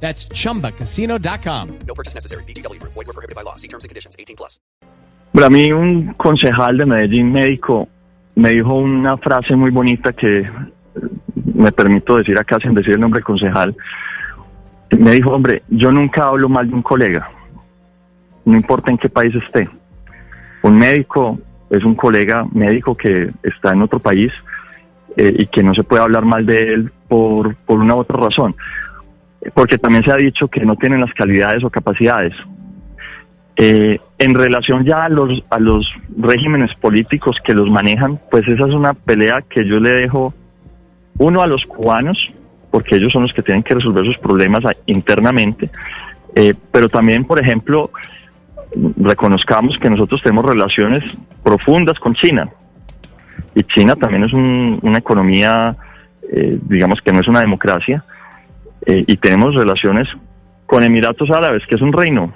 That's chumbacasino.com. No purchase necessary. BGW. Void were prohibited by law. See terms and conditions. 18 plus. Para mí un concejal de Medellín médico me dijo una frase muy bonita que me permito decir acá sin decir el nombre del concejal. Me dijo, hombre, yo nunca hablo mal de un colega, no importa en qué país esté. Un médico es un colega médico que está en otro país eh, y que no se puede hablar mal de él por, por una u otra razón. Porque también se ha dicho que no tienen las calidades o capacidades. Eh, en relación ya a los, a los regímenes políticos que los manejan, pues esa es una pelea que yo le dejo, uno, a los cubanos, porque ellos son los que tienen que resolver sus problemas internamente, eh, pero también, por ejemplo, reconozcamos que nosotros tenemos relaciones profundas con China, y China también es un- una economía, eh, digamos que no es una democracia, eh, y tenemos relaciones con Emiratos Árabes, que es un reino,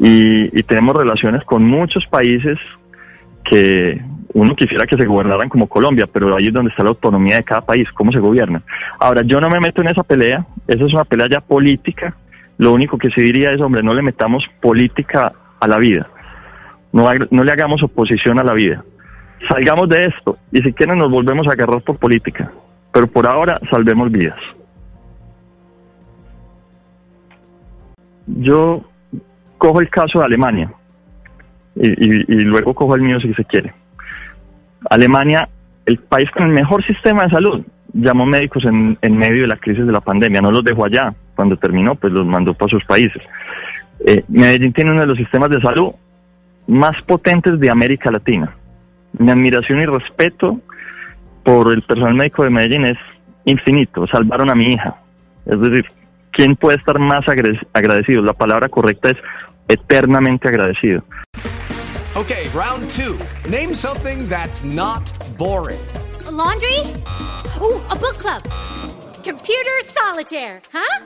y, tenemos relaciones con muchos países que uno quisiera que se gobernaran como Colombia, pero ahí es donde está la autonomía de cada país, cómo se gobierna. Ahora, yo no me meto en esa pelea, esa es una pelea ya política, lo único que se diría es, hombre, no le metamos política a la vida, no, no le hagamos oposición a la vida, salgamos de esto. Y si quieren nos volvemos a agarrar por política, pero por ahora salvemos vidas. Yo cojo el caso de Alemania y, luego cojo el mío si se quiere. Alemania, el país con el mejor sistema de salud, llamó médicos en, en medio de la crisis de la pandemia, no los dejó allá. Cuando terminó, pues los mandó para sus países. Eh, Medellín tiene uno de los sistemas de salud más potentes de América Latina. Mi admiración y respeto por el personal médico de Medellín es infinito. Salvaron a mi hija. Es decir, ¿quién puede estar más agradecido? La palabra correcta es eternamente agradecido. Okay, round two. Name something that's not boring. A laundry? Ooh, a book club. Computer solitaire, huh?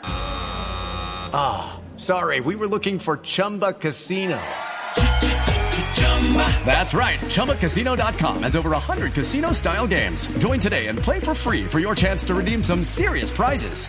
Sorry, we were looking for Chumba Casino. That's right. ChumbaCasino.com has over 100 casino style games. Join today and play for free for your chance to redeem some serious prizes.